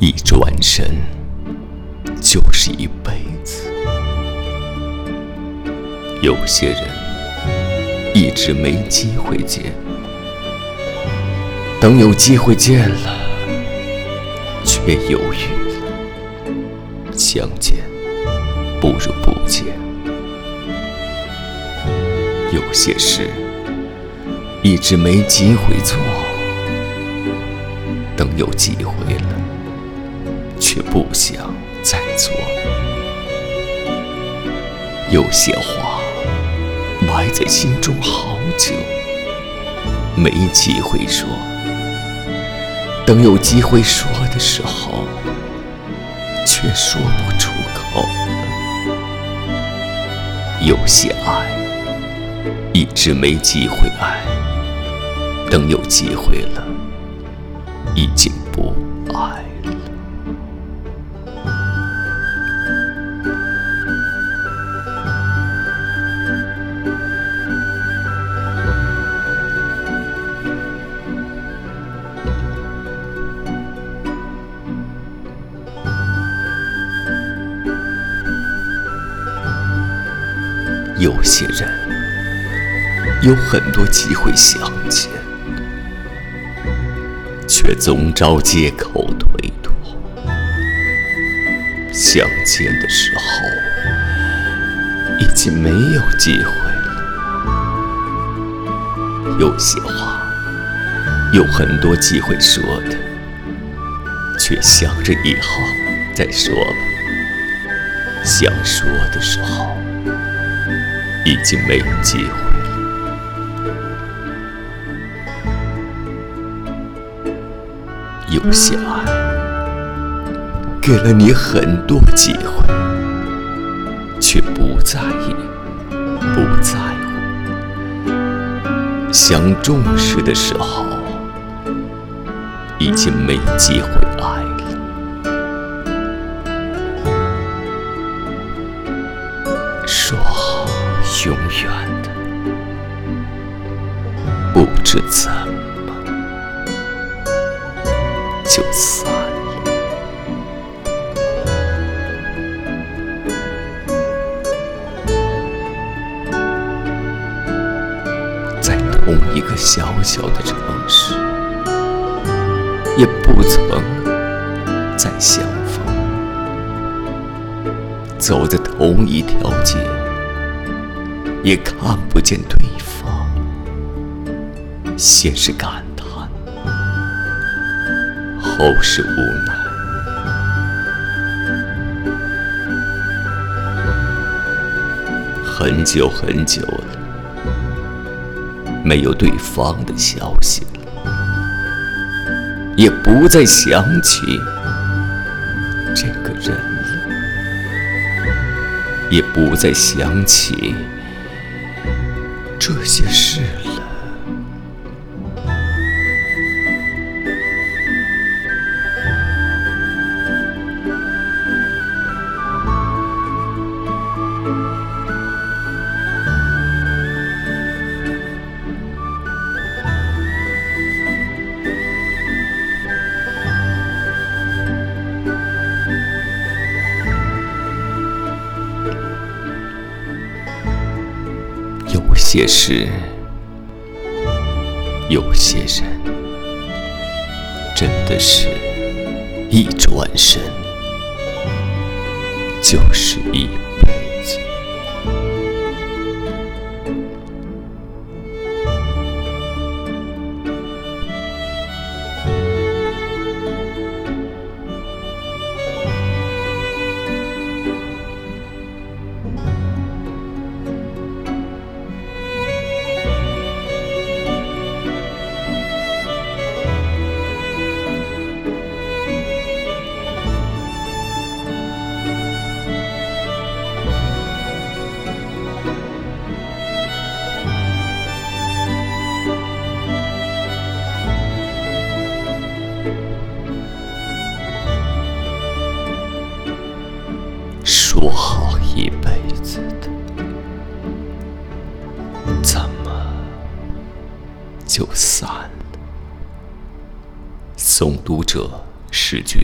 一转身就是一辈子。有些人一直没机会见，等有机会见了，却犹豫了。相见不如不见。有些事一直没机会做，等有机会了，却不想再做。有些话埋在心中好久，没机会说，等有机会说的时候，却说不出口。有些爱一直没机会爱，等有机会了，已经不爱有些人有很多机会相见，却总找借口推脱。相见的时候，已经没有机会了。有些话有很多机会说的，却想着以后再说吧。想说的时候。已经没有机会了。有些爱给了你很多机会，却不在意，不在乎。想重视的时候，已经没机会爱永远的，不知怎么就散了。在同一个小小的城市，也不曾再相逢，走在同一条街。也看不见对方，先是感叹，后是无奈。很久很久了，没有对方的消息了，也不再想起这个人了，也不再想起。这些事些事，有些人，真的是一转身就是一不好一辈子的，怎么就散了？诵读者，诗君。